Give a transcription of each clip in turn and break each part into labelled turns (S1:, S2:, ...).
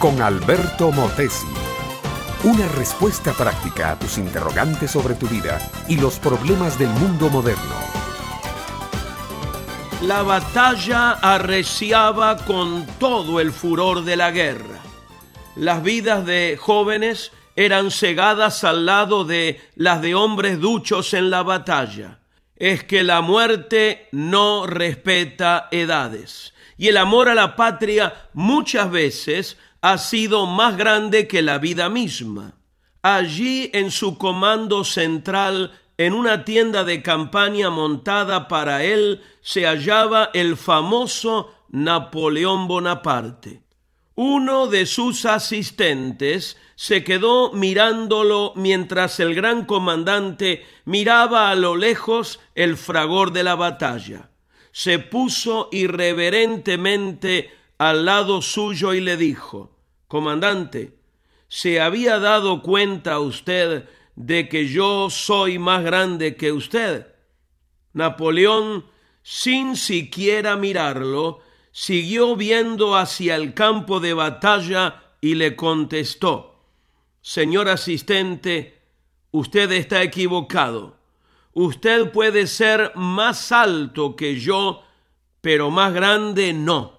S1: con Alberto Motesi. Una respuesta práctica a tus interrogantes sobre tu vida y los problemas del mundo moderno.
S2: La batalla arreciaba con todo el furor de la guerra. Las vidas de jóvenes eran cegadas al lado de las de hombres duchos en la batalla. Es que la muerte no respeta edades y el amor a la patria muchas veces ha sido más grande que la vida misma. Allí en su comando central, en una tienda de campaña montada para él, se hallaba el famoso Napoleón Bonaparte. Uno de sus asistentes se quedó mirándolo mientras el gran comandante miraba a lo lejos el fragor de la batalla se puso irreverentemente al lado suyo y le dijo, Comandante, ¿se había dado cuenta usted de que yo soy más grande que usted? Napoleón, sin siquiera mirarlo, siguió viendo hacia el campo de batalla y le contestó, Señor asistente, usted está equivocado. Usted puede ser más alto que yo, pero más grande no.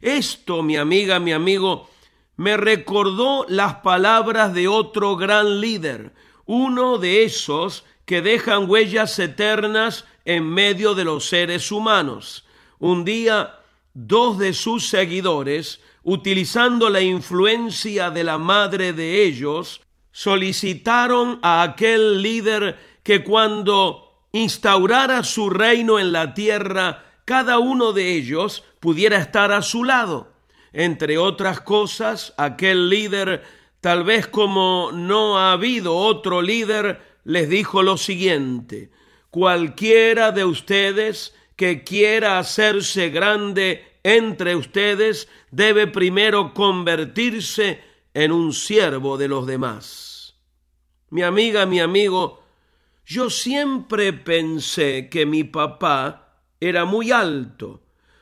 S2: Esto, mi amiga, mi amigo, me recordó las palabras de otro gran líder, uno de esos que dejan huellas eternas en medio de los seres humanos. Un día, dos de sus seguidores, utilizando la influencia de la madre de ellos, solicitaron a aquel líder que cuando instaurara su reino en la tierra, cada uno de ellos pudiera estar a su lado. Entre otras cosas, aquel líder, tal vez como no ha habido otro líder, les dijo lo siguiente, cualquiera de ustedes que quiera hacerse grande entre ustedes debe primero convertirse en un siervo de los demás. Mi amiga, mi amigo, yo siempre pensé que mi papá era muy alto.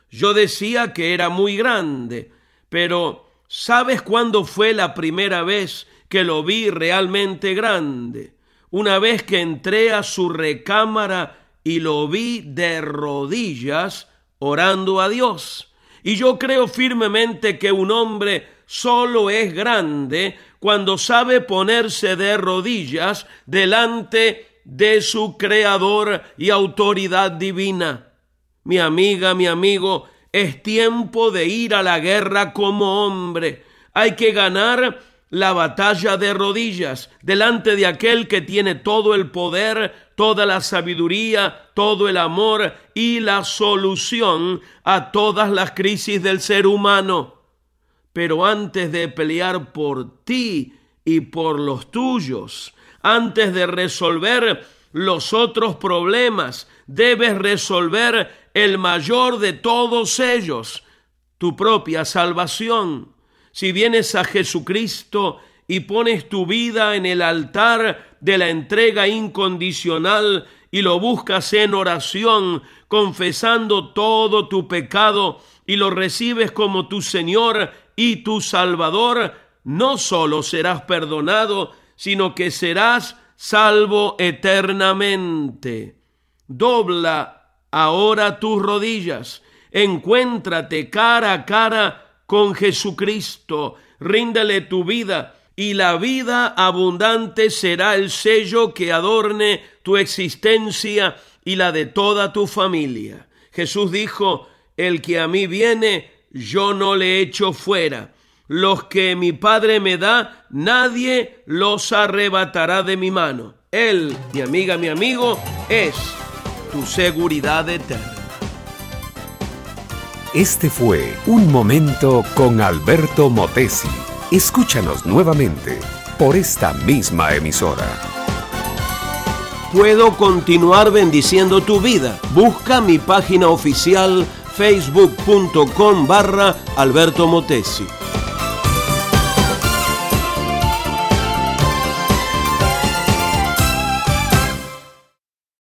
S2: Yo decía que era muy grande, pero ¿sabes cuándo fue la primera vez que lo vi realmente grande? Una vez que entré a su recámara y lo vi de rodillas orando a Dios. Y yo creo firmemente que un hombre solo es grande cuando sabe ponerse de rodillas delante de su creador y autoridad divina. Mi amiga, mi amigo, es tiempo de ir a la guerra como hombre. Hay que ganar la batalla de rodillas delante de aquel que tiene todo el poder, toda la sabiduría, todo el amor y la solución a todas las crisis del ser humano. Pero antes de pelear por ti y por los tuyos, antes de resolver los otros problemas, debes resolver el mayor de todos ellos, tu propia salvación. Si vienes a Jesucristo y pones tu vida en el altar de la entrega incondicional y lo buscas en oración, confesando todo tu pecado y lo recibes como tu Señor y tu Salvador, no solo serás perdonado, sino que serás salvo eternamente. Dobla ahora tus rodillas, encuéntrate cara a cara con Jesucristo, ríndale tu vida y la vida abundante será el sello que adorne tu existencia y la de toda tu familia. Jesús dijo, el que a mí viene, yo no le echo fuera los que mi Padre me da, nadie los arrebatará de mi mano. Él, mi amiga, mi amigo, es tu seguridad eterna.
S1: Este fue Un Momento con Alberto Motesi. Escúchanos nuevamente por esta misma emisora.
S2: Puedo continuar bendiciendo tu vida. Busca mi página oficial facebook.com barra Alberto Motesi.